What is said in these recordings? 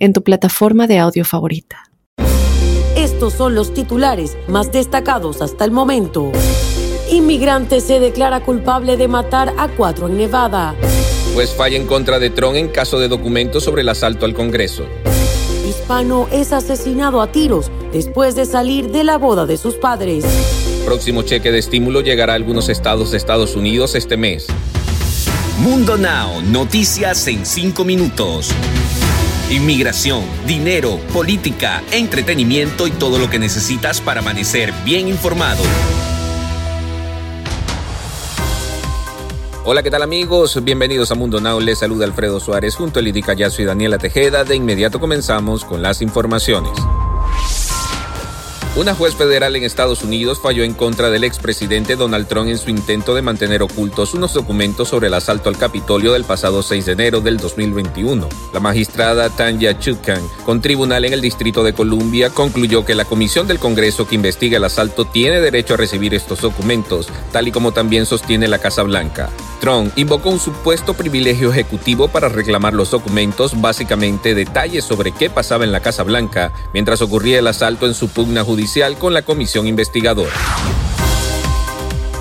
en tu plataforma de audio favorita. Estos son los titulares más destacados hasta el momento. Inmigrante se declara culpable de matar a cuatro en Nevada. Pues falla en contra de Trump en caso de documentos sobre el asalto al Congreso. Hispano es asesinado a tiros después de salir de la boda de sus padres. Próximo cheque de estímulo llegará a algunos estados de Estados Unidos este mes. Mundo Now, noticias en cinco minutos. Inmigración, dinero, política, entretenimiento y todo lo que necesitas para amanecer bien informado. Hola, ¿qué tal amigos? Bienvenidos a Mundo Now. Les saluda Alfredo Suárez junto a Lidia Callazo y Daniela Tejeda. De inmediato comenzamos con las informaciones. Una juez federal en Estados Unidos falló en contra del expresidente Donald Trump en su intento de mantener ocultos unos documentos sobre el asalto al Capitolio del pasado 6 de enero del 2021. La magistrada Tanya Chutkan, con tribunal en el Distrito de Columbia, concluyó que la comisión del Congreso que investiga el asalto tiene derecho a recibir estos documentos, tal y como también sostiene la Casa Blanca. Trump invocó un supuesto privilegio ejecutivo para reclamar los documentos, básicamente detalles sobre qué pasaba en la Casa Blanca mientras ocurría el asalto en su pugna judicial con la comisión investigadora.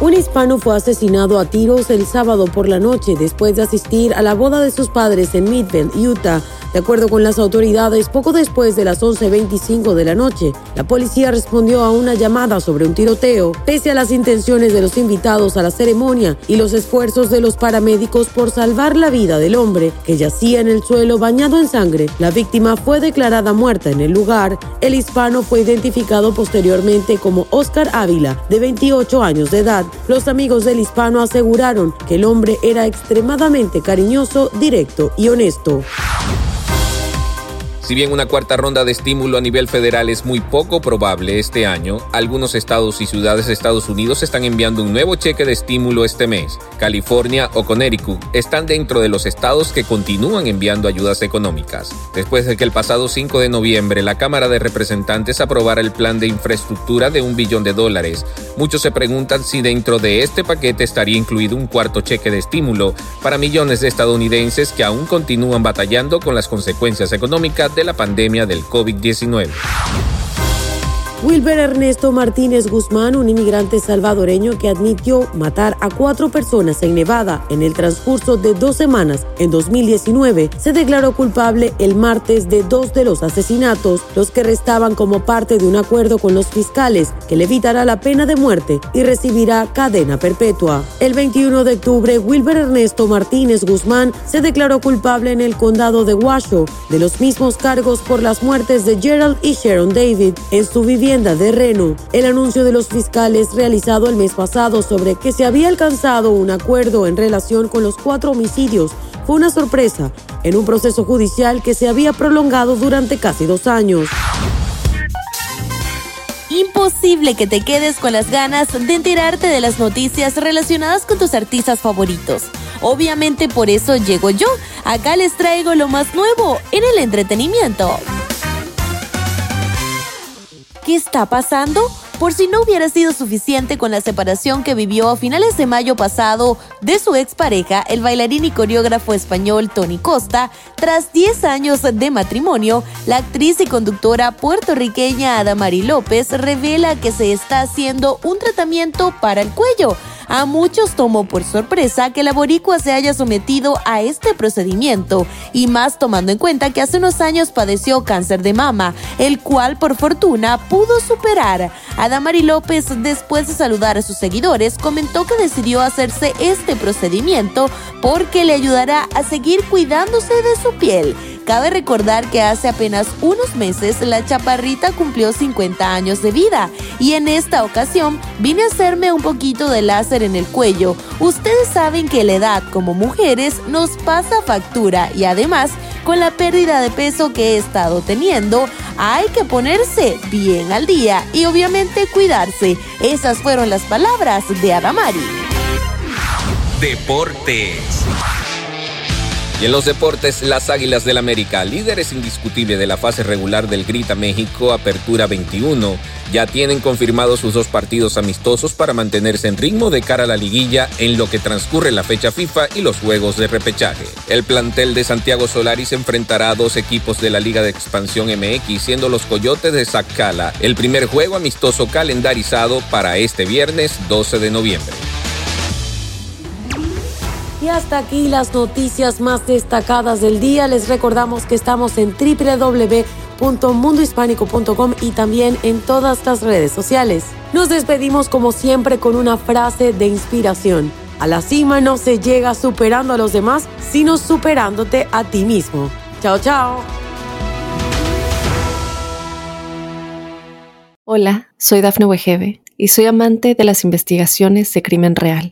Un hispano fue asesinado a tiros el sábado por la noche después de asistir a la boda de sus padres en Midvale, Utah. De acuerdo con las autoridades, poco después de las 11.25 de la noche, la policía respondió a una llamada sobre un tiroteo, pese a las intenciones de los invitados a la ceremonia y los esfuerzos de los paramédicos por salvar la vida del hombre que yacía en el suelo bañado en sangre. La víctima fue declarada muerta en el lugar. El hispano fue identificado posteriormente como Oscar Ávila, de 28 años de edad. Los amigos del hispano aseguraron que el hombre era extremadamente cariñoso, directo y honesto. Si bien una cuarta ronda de estímulo a nivel federal es muy poco probable este año, algunos estados y ciudades de Estados Unidos están enviando un nuevo cheque de estímulo este mes. California o Connecticut están dentro de los estados que continúan enviando ayudas económicas. Después de que el pasado 5 de noviembre la Cámara de Representantes aprobara el plan de infraestructura de un billón de dólares, muchos se preguntan si dentro de este paquete estaría incluido un cuarto cheque de estímulo para millones de estadounidenses que aún continúan batallando con las consecuencias económicas de la pandemia del COVID-19. Wilber Ernesto Martínez Guzmán, un inmigrante salvadoreño que admitió matar a cuatro personas en Nevada en el transcurso de dos semanas en 2019, se declaró culpable el martes de dos de los asesinatos, los que restaban como parte de un acuerdo con los fiscales que le evitará la pena de muerte y recibirá cadena perpetua. El 21 de octubre, Wilber Ernesto Martínez Guzmán se declaró culpable en el condado de Washoe de los mismos cargos por las muertes de Gerald y Sharon David en su vivienda de Reno. El anuncio de los fiscales realizado el mes pasado sobre que se había alcanzado un acuerdo en relación con los cuatro homicidios fue una sorpresa en un proceso judicial que se había prolongado durante casi dos años. Imposible que te quedes con las ganas de enterarte de las noticias relacionadas con tus artistas favoritos. Obviamente por eso llego yo. Acá les traigo lo más nuevo en el entretenimiento. ¿Qué está pasando? Por si no hubiera sido suficiente con la separación que vivió a finales de mayo pasado de su expareja, el bailarín y coreógrafo español Tony Costa, tras 10 años de matrimonio, la actriz y conductora puertorriqueña Adamari López revela que se está haciendo un tratamiento para el cuello a muchos tomó por sorpresa que la boricua se haya sometido a este procedimiento, y más tomando en cuenta que hace unos años padeció cáncer de mama, el cual por fortuna pudo superar. Adamari López, después de saludar a sus seguidores, comentó que decidió hacerse este procedimiento porque le ayudará a seguir cuidándose de su piel Cabe recordar que hace apenas unos meses la chaparrita cumplió 50 años de vida y en esta ocasión vine a hacerme un poquito de láser en el cuello. Ustedes saben que la edad como mujeres nos pasa factura y además con la pérdida de peso que he estado teniendo, hay que ponerse bien al día y obviamente cuidarse. Esas fueron las palabras de Adamari. Deportes. Y en los deportes, las Águilas del América, líderes indiscutibles de la fase regular del Grita México Apertura 21, ya tienen confirmados sus dos partidos amistosos para mantenerse en ritmo de cara a la liguilla en lo que transcurre la fecha FIFA y los juegos de repechaje. El plantel de Santiago Solaris enfrentará a dos equipos de la Liga de Expansión MX, siendo los Coyotes de Zacala el primer juego amistoso calendarizado para este viernes 12 de noviembre. Y hasta aquí las noticias más destacadas del día. Les recordamos que estamos en www.mundohispánico.com y también en todas las redes sociales. Nos despedimos como siempre con una frase de inspiración. A la cima no se llega superando a los demás, sino superándote a ti mismo. Chao, chao. Hola, soy Dafne Wegebe y soy amante de las investigaciones de crimen real.